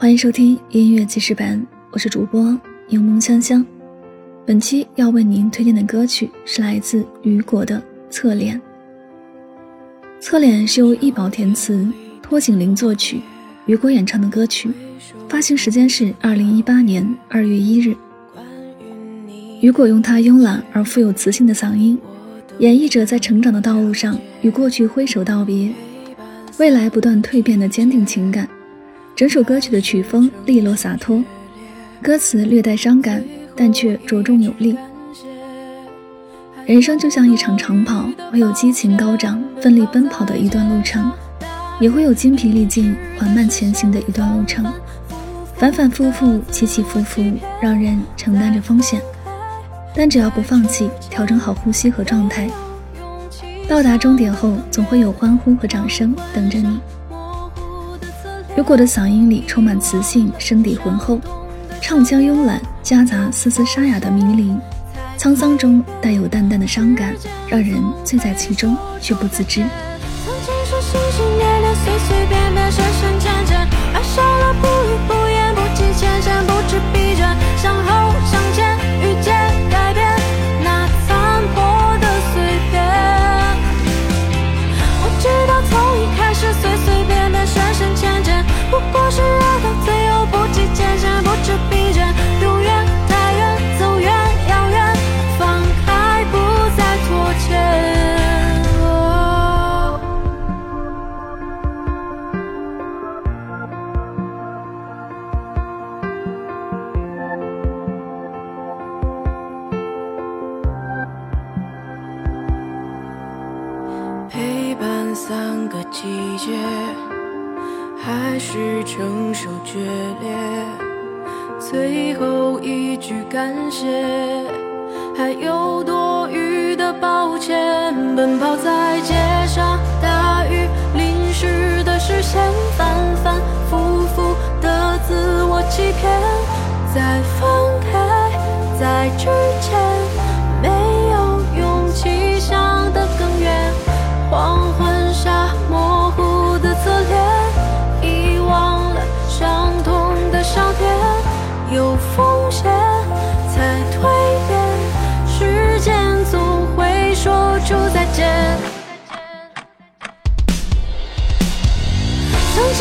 欢迎收听音乐记事本，我是主播柠檬香香。本期要为您推荐的歌曲是来自雨果的《侧脸》。《侧脸》是由易宝填词，托景林作曲，雨果演唱的歌曲，发行时间是二零一八年二月一日。雨果用他慵懒而富有磁性的嗓音，演绎着在成长的道路上与过去挥手道别，未来不断蜕变的坚定情感。整首歌曲的曲风利落洒脱，歌词略带伤感，但却着重有力。人生就像一场长跑，会有激情高涨、奋力奔跑的一段路程，也会有筋疲力尽、缓慢前行的一段路程。反反复复、起起伏伏，让人承担着风险。但只要不放弃，调整好呼吸和状态，到达终点后，总会有欢呼和掌声等着你。雨果的嗓音里充满磁性，声底浑厚，唱腔慵懒，夹杂丝丝沙哑的迷离，沧桑中带有淡淡的伤感，让人醉在其中却不自知。爱上了不语不言，不计前嫌，不知疲三个季节。还是承受决裂，最后一句感谢，还有多余的抱歉。奔跑在街上，大雨淋湿的视线，反反复复的自我欺骗，在放开，在之前。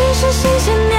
你是新鲜。